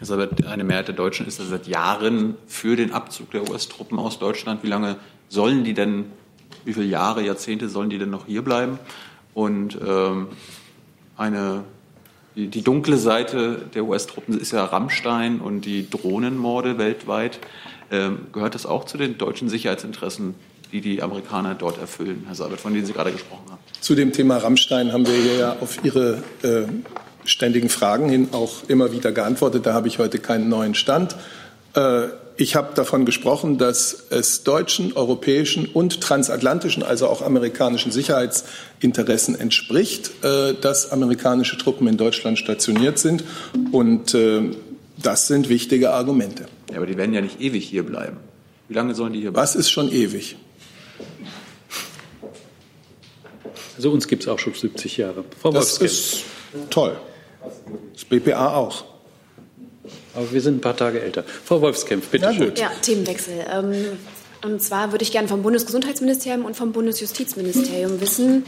Sabat, eine Mehrheit der Deutschen ist seit Jahren für den Abzug der US-Truppen aus Deutschland. Wie lange sollen die denn, wie viele Jahre, Jahrzehnte sollen die denn noch hier bleiben? Und ähm, eine, die, dunkle Seite der US-Truppen ist ja Rammstein und die Drohnenmorde weltweit. Ähm, gehört das auch zu den deutschen Sicherheitsinteressen, die die Amerikaner dort erfüllen, Herr Sabet, von denen Sie gerade gesprochen haben? Zu dem Thema Rammstein haben wir hier ja auf Ihre äh, ständigen Fragen hin auch immer wieder geantwortet. Da habe ich heute keinen neuen Stand. Äh, ich habe davon gesprochen, dass es deutschen, europäischen und transatlantischen, also auch amerikanischen Sicherheitsinteressen entspricht, äh, dass amerikanische Truppen in Deutschland stationiert sind. Und äh, das sind wichtige Argumente. Ja, aber die werden ja nicht ewig hier bleiben. Wie lange sollen die hier bleiben? Was ist schon ewig? Also uns gibt es auch schon 70 Jahre. Frau das ist toll. Das BPA auch. Aber wir sind ein paar Tage älter. Frau Wolfskämpf, bitte schön. Ja, Themenwechsel. Ähm, und zwar würde ich gerne vom Bundesgesundheitsministerium und vom Bundesjustizministerium wissen,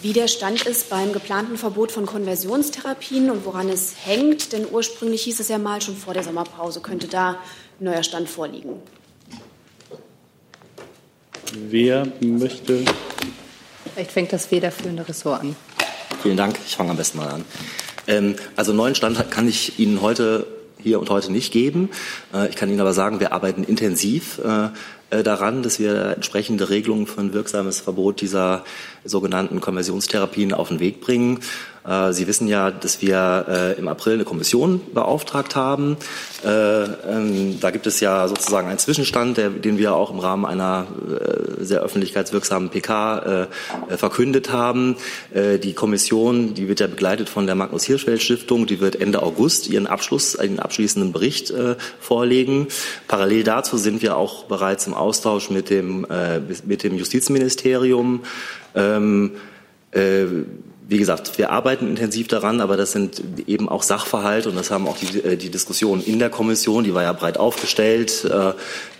wie der Stand ist beim geplanten Verbot von Konversionstherapien und woran es hängt. Denn ursprünglich hieß es ja mal, schon vor der Sommerpause könnte da ein neuer Stand vorliegen. Wer möchte? Vielleicht fängt das federführende Ressort an. Vielen Dank. Ich fange am besten mal an. Ähm, also neuen Stand kann ich Ihnen heute hier und heute nicht geben. Äh, ich kann Ihnen aber sagen, wir arbeiten intensiv äh, äh, daran, dass wir entsprechende Regelungen für ein wirksames Verbot dieser sogenannten Konversionstherapien auf den Weg bringen. Äh, Sie wissen ja, dass wir äh, im April eine Kommission beauftragt haben. Äh, ähm, da gibt es ja sozusagen einen Zwischenstand, den wir auch im Rahmen einer sehr öffentlichkeitswirksamen PK verkündet haben. Die Kommission, die wird ja begleitet von der Magnus Hirschfeld Stiftung, die wird Ende August ihren Abschluss, einen abschließenden Bericht vorlegen. Parallel dazu sind wir auch bereits im Austausch mit dem, mit dem Justizministerium. Ähm, wie gesagt, wir arbeiten intensiv daran, aber das sind eben auch Sachverhalte und das haben auch die, äh, die Diskussionen in der Kommission, die war ja breit aufgestellt, äh,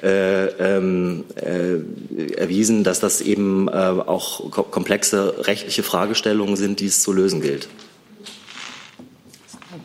äh, ähm, äh, erwiesen, dass das eben äh, auch komplexe rechtliche Fragestellungen sind, die es zu lösen gilt.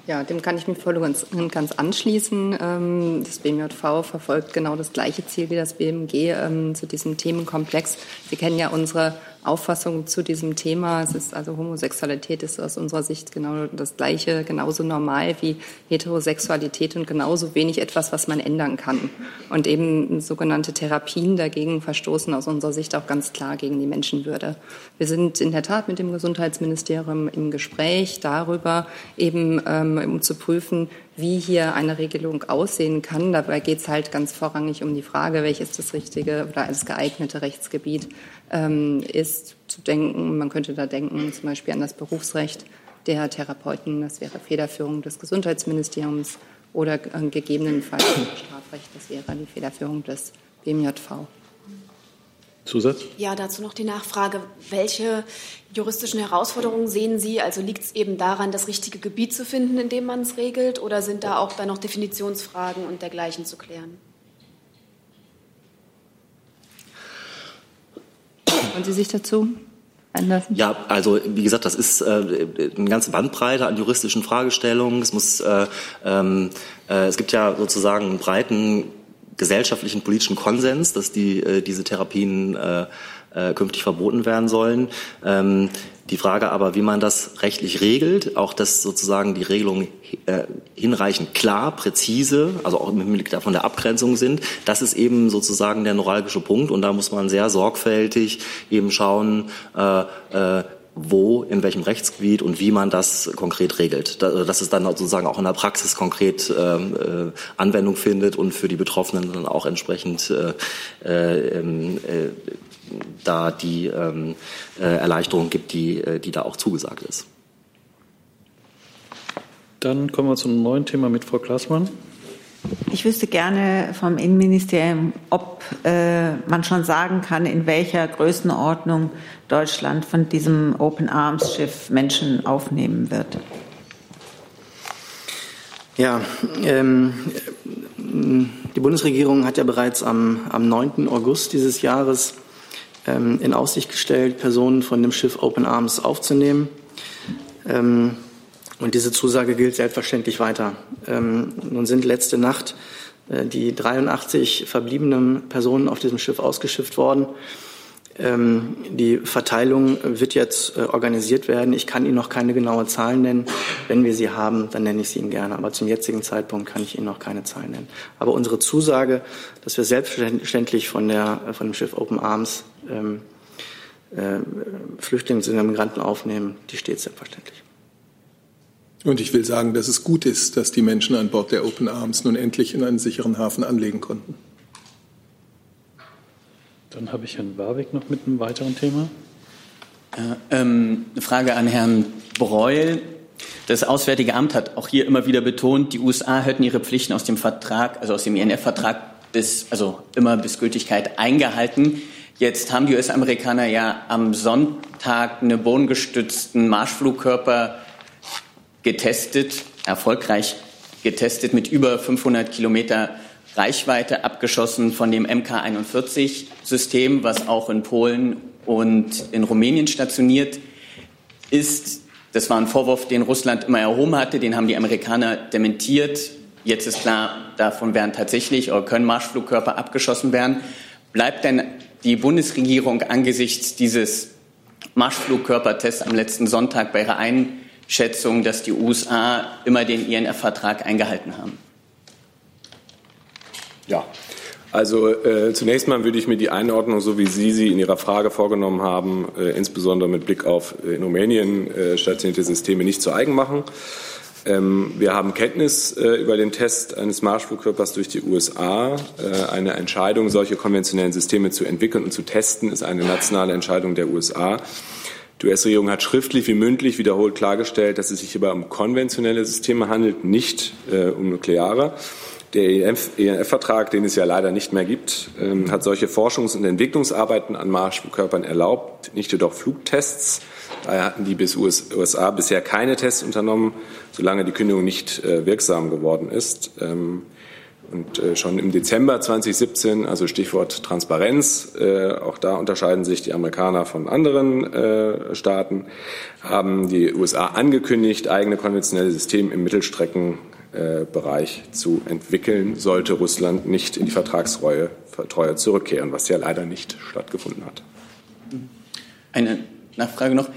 Ja, dem kann ich mich voll und ganz anschließen. Ähm, das BMJV verfolgt genau das gleiche Ziel wie das BMG ähm, zu diesem Themenkomplex. Sie kennen ja unsere Auffassung zu diesem Thema. Es ist also Homosexualität ist aus unserer Sicht genau das Gleiche, genauso normal wie Heterosexualität und genauso wenig etwas, was man ändern kann. Und eben sogenannte Therapien dagegen verstoßen aus unserer Sicht auch ganz klar gegen die Menschenwürde. Wir sind in der Tat mit dem Gesundheitsministerium im Gespräch darüber, eben ähm, um zu prüfen, wie hier eine Regelung aussehen kann. Dabei geht es halt ganz vorrangig um die Frage, welches das richtige oder das geeignete Rechtsgebiet ähm, ist zu denken. Man könnte da denken zum Beispiel an das Berufsrecht der Therapeuten, das wäre Federführung des Gesundheitsministeriums oder äh, gegebenenfalls Strafrecht, das wäre die Federführung des BMJV. Zusatz? Ja, dazu noch die Nachfrage. Welche juristischen Herausforderungen sehen Sie? Also liegt es eben daran, das richtige Gebiet zu finden, in dem man es regelt, oder sind da auch dann noch Definitionsfragen und dergleichen zu klären? Wollen Sie sich dazu einlassen? Ja, also wie gesagt, das ist äh, eine ganze Bandbreite an juristischen Fragestellungen. Es muss, äh, ähm, äh, es gibt ja sozusagen einen breiten gesellschaftlichen politischen Konsens, dass die, äh, diese Therapien äh, künftig verboten werden sollen. Ähm, die Frage aber, wie man das rechtlich regelt, auch dass sozusagen die Regelungen äh, hinreichend klar, präzise, also auch im Hinblick davon der Abgrenzung sind, das ist eben sozusagen der neuralgische Punkt und da muss man sehr sorgfältig eben schauen, äh, äh, wo, in welchem Rechtsgebiet und wie man das konkret regelt. Dass es dann sozusagen auch in der Praxis konkret ähm, äh, Anwendung findet und für die Betroffenen dann auch entsprechend äh, äh, ähm, äh, da die ähm, äh, Erleichterung gibt, die, äh, die da auch zugesagt ist. Dann kommen wir zum neuen Thema mit Frau Klaßmann. Ich wüsste gerne vom Innenministerium, ob äh, man schon sagen kann, in welcher Größenordnung Deutschland von diesem Open Arms Schiff Menschen aufnehmen wird. Ja, ähm, die Bundesregierung hat ja bereits am, am 9. August dieses Jahres ähm, in Aussicht gestellt, Personen von dem Schiff Open Arms aufzunehmen. Ähm, und diese Zusage gilt selbstverständlich weiter. Ähm, nun sind letzte Nacht äh, die 83 verbliebenen Personen auf diesem Schiff ausgeschifft worden. Ähm, die Verteilung wird jetzt äh, organisiert werden. Ich kann Ihnen noch keine genaue Zahl nennen. Wenn wir sie haben, dann nenne ich sie Ihnen gerne. Aber zum jetzigen Zeitpunkt kann ich Ihnen noch keine Zahl nennen. Aber unsere Zusage, dass wir selbstverständlich von, der, äh, von dem Schiff Open Arms ähm, äh, Flüchtlings- und Migranten aufnehmen, die steht selbstverständlich. Und ich will sagen, dass es gut ist, dass die Menschen an Bord der Open Arms nun endlich in einen sicheren Hafen anlegen konnten. Dann habe ich Herrn Warwick noch mit einem weiteren Thema. Äh, ähm, eine Frage an Herrn Breul. Das Auswärtige Amt hat auch hier immer wieder betont, die USA hätten ihre Pflichten aus dem Vertrag, also aus dem INF-Vertrag bis, also immer bis Gültigkeit eingehalten. Jetzt haben die US-Amerikaner ja am Sonntag eine bodengestützten Marschflugkörper getestet, erfolgreich getestet mit über 500 Kilometer Reichweite, abgeschossen von dem MK-41-System, was auch in Polen und in Rumänien stationiert ist. Das war ein Vorwurf, den Russland immer erhoben hatte, den haben die Amerikaner dementiert. Jetzt ist klar, davon werden tatsächlich oder können Marschflugkörper abgeschossen werden. Bleibt denn die Bundesregierung angesichts dieses Marschflugkörpertests am letzten Sonntag bei ihrer Einschätzung Schätzung, dass die USA immer den INF-Vertrag eingehalten haben? Ja, also äh, zunächst mal würde ich mir die Einordnung, so wie Sie sie in Ihrer Frage vorgenommen haben, äh, insbesondere mit Blick auf äh, in Rumänien äh, stationierte Systeme, nicht zu eigen machen. Ähm, wir haben Kenntnis äh, über den Test eines Marschflugkörpers durch die USA. Äh, eine Entscheidung, solche konventionellen Systeme zu entwickeln und zu testen, ist eine nationale Entscheidung der USA. Die US-Regierung hat schriftlich wie mündlich wiederholt klargestellt, dass es sich hierbei um konventionelle Systeme handelt, nicht um nukleare. Der ENF-Vertrag, den es ja leider nicht mehr gibt, ähm, hat solche Forschungs- und Entwicklungsarbeiten an Marschflugkörpern erlaubt, nicht jedoch Flugtests. Daher hatten die bis USA bisher keine Tests unternommen, solange die Kündigung nicht äh, wirksam geworden ist. Ähm, und äh, schon im Dezember 2017, also Stichwort Transparenz, äh, auch da unterscheiden sich die Amerikaner von anderen äh, Staaten, haben die USA angekündigt, eigene konventionelle Systeme im Mittelstreckenbereich zu entwickeln, sollte Russland nicht in die Vertragstreue Treue zurückkehren, was ja leider nicht stattgefunden hat. eine Nachfrage noch.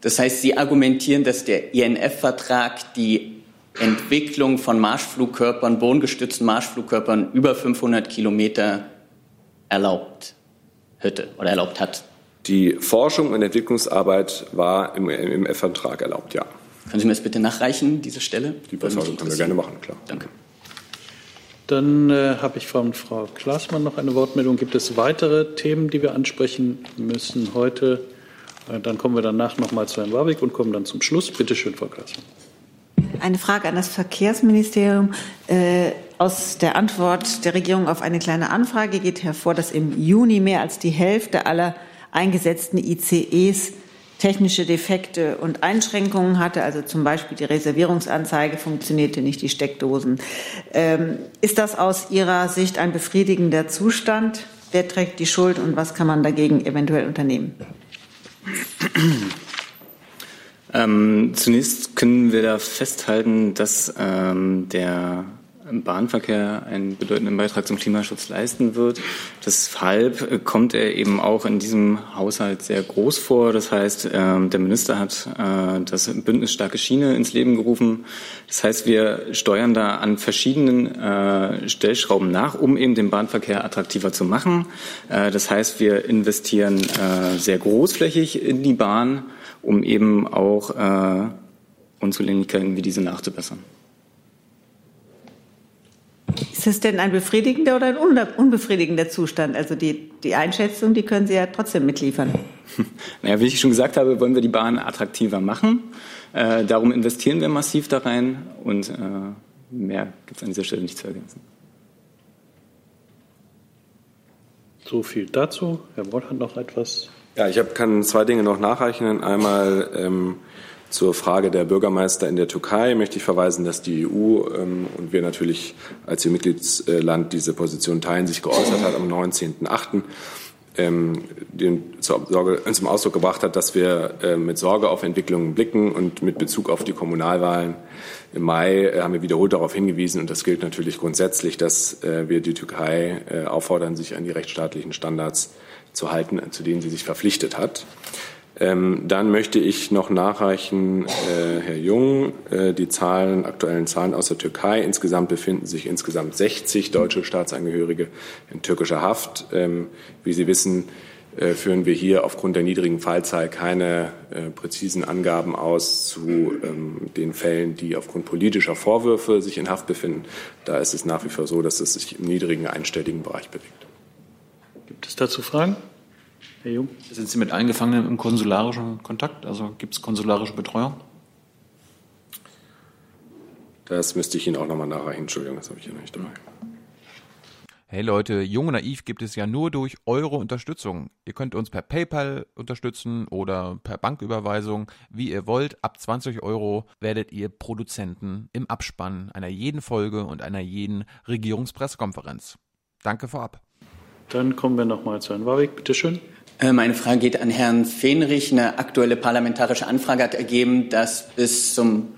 Das heißt, Sie argumentieren, dass der INF-Vertrag die Entwicklung von Marschflugkörpern, bodengestützten Marschflugkörpern über 500 Kilometer erlaubt hätte oder erlaubt hat. Die Forschung und Entwicklungsarbeit war im, im F-Vertrag erlaubt, ja. Können Sie mir das bitte nachreichen, diese Stelle? Die Besorgung können wir gerne machen, klar. Danke. Dann äh, habe ich von Frau Klaasmann noch eine Wortmeldung. Gibt es weitere Themen, die wir ansprechen müssen heute? Äh, dann kommen wir danach noch mal zu Herrn Warwick und kommen dann zum Schluss. Bitte schön, Frau Klaasmann. Eine Frage an das Verkehrsministerium. Äh, aus der Antwort der Regierung auf eine kleine Anfrage geht hervor, dass im Juni mehr als die Hälfte aller eingesetzten ICEs technische Defekte und Einschränkungen hatte, also zum Beispiel die Reservierungsanzeige funktionierte nicht, die Steckdosen. Ähm, ist das aus Ihrer Sicht ein befriedigender Zustand? Wer trägt die Schuld und was kann man dagegen eventuell unternehmen? Ähm, zunächst können wir da festhalten, dass ähm, der Bahnverkehr einen bedeutenden Beitrag zum Klimaschutz leisten wird. Deshalb äh, kommt er eben auch in diesem Haushalt sehr groß vor. Das heißt, ähm, der Minister hat äh, das Bündnis Starke Schiene ins Leben gerufen. Das heißt, wir steuern da an verschiedenen äh, Stellschrauben nach, um eben den Bahnverkehr attraktiver zu machen. Das heißt, wir investieren sehr großflächig in die Bahn, um eben auch Unzulänglichkeiten wie diese nachzubessern. Ist das denn ein befriedigender oder ein unbefriedigender Zustand? Also die, die Einschätzung, die können Sie ja trotzdem mitliefern. Naja, wie ich schon gesagt habe, wollen wir die Bahn attraktiver machen. Äh, darum investieren wir massiv da rein und äh, mehr gibt es an dieser Stelle nicht zu ergänzen. So viel dazu. Herr Broll hat noch etwas. Ja, ich hab, kann zwei Dinge noch nachreichen. Einmal ähm, zur Frage der Bürgermeister in der Türkei möchte ich verweisen, dass die EU ähm, und wir natürlich als ihr Mitgliedsland diese Position teilen, sich geäußert hat am 19.08. Ähm, den Sorge, zum Ausdruck gebracht hat, dass wir äh, mit Sorge auf Entwicklungen blicken und mit Bezug auf die Kommunalwahlen im Mai äh, haben wir wiederholt darauf hingewiesen und das gilt natürlich grundsätzlich, dass äh, wir die Türkei äh, auffordern, sich an die rechtsstaatlichen Standards zu halten, zu denen sie sich verpflichtet hat. Ähm, dann möchte ich noch nachreichen, äh, Herr Jung, äh, die Zahlen, aktuellen Zahlen aus der Türkei. Insgesamt befinden sich insgesamt 60 deutsche Staatsangehörige in türkischer Haft. Ähm, wie Sie wissen, äh, führen wir hier aufgrund der niedrigen Fallzahl keine äh, präzisen Angaben aus zu ähm, den Fällen, die aufgrund politischer Vorwürfe sich in Haft befinden. Da ist es nach wie vor so, dass es sich im niedrigen einstelligen Bereich bewegt. Gibt es dazu Fragen? Herr Jung? Sind Sie mit Eingefangenen im konsularischen Kontakt? Also gibt es konsularische Betreuung? Das müsste ich Ihnen auch nochmal nachreichen. Entschuldigung, das habe ich hier noch nicht dabei. Hey Leute, Jung und Naiv gibt es ja nur durch eure Unterstützung. Ihr könnt uns per PayPal unterstützen oder per Banküberweisung, wie ihr wollt. Ab 20 Euro werdet ihr Produzenten im Abspann einer jeden Folge und einer jeden Regierungspressekonferenz. Danke vorab. Dann kommen wir nochmal zu Herrn Warwick. Bitte schön. Äh, meine Frage geht an Herrn Fenrich. Eine aktuelle parlamentarische Anfrage hat ergeben, dass bis zum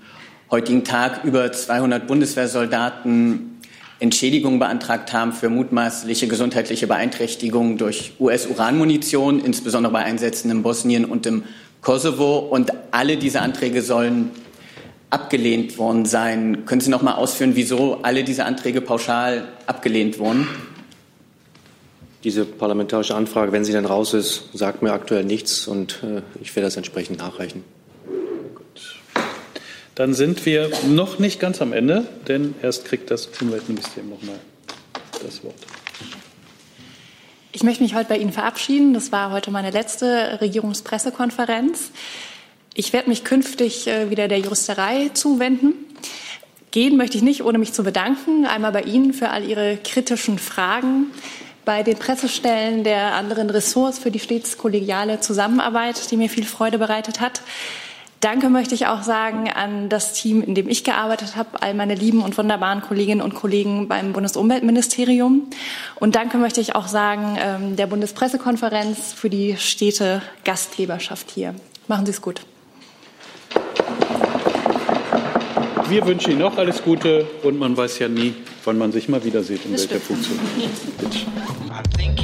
heutigen Tag über 200 Bundeswehrsoldaten Entschädigungen beantragt haben für mutmaßliche gesundheitliche Beeinträchtigungen durch US-Uranmunition, insbesondere bei Einsätzen in Bosnien und im Kosovo. Und alle diese Anträge sollen abgelehnt worden sein. Können Sie noch mal ausführen, wieso alle diese Anträge pauschal abgelehnt wurden? Diese parlamentarische Anfrage, wenn sie dann raus ist, sagt mir aktuell nichts und äh, ich werde das entsprechend nachreichen. Gut. Dann sind wir noch nicht ganz am Ende, denn erst kriegt das Umweltministerium noch mal das Wort. Ich möchte mich heute bei Ihnen verabschieden. Das war heute meine letzte Regierungspressekonferenz. Ich werde mich künftig äh, wieder der Juristerei zuwenden. Gehen möchte ich nicht, ohne mich zu bedanken. Einmal bei Ihnen für all Ihre kritischen Fragen bei den Pressestellen der anderen Ressorts für die stets kollegiale Zusammenarbeit, die mir viel Freude bereitet hat. Danke möchte ich auch sagen an das Team, in dem ich gearbeitet habe, all meine lieben und wunderbaren Kolleginnen und Kollegen beim Bundesumweltministerium. Und danke möchte ich auch sagen ähm, der Bundespressekonferenz für die stete Gastgeberschaft hier. Machen Sie es gut. Wir wünschen Ihnen noch alles Gute und man weiß ja nie, wann man sich mal wieder sieht, in welcher Funktion. Bitte.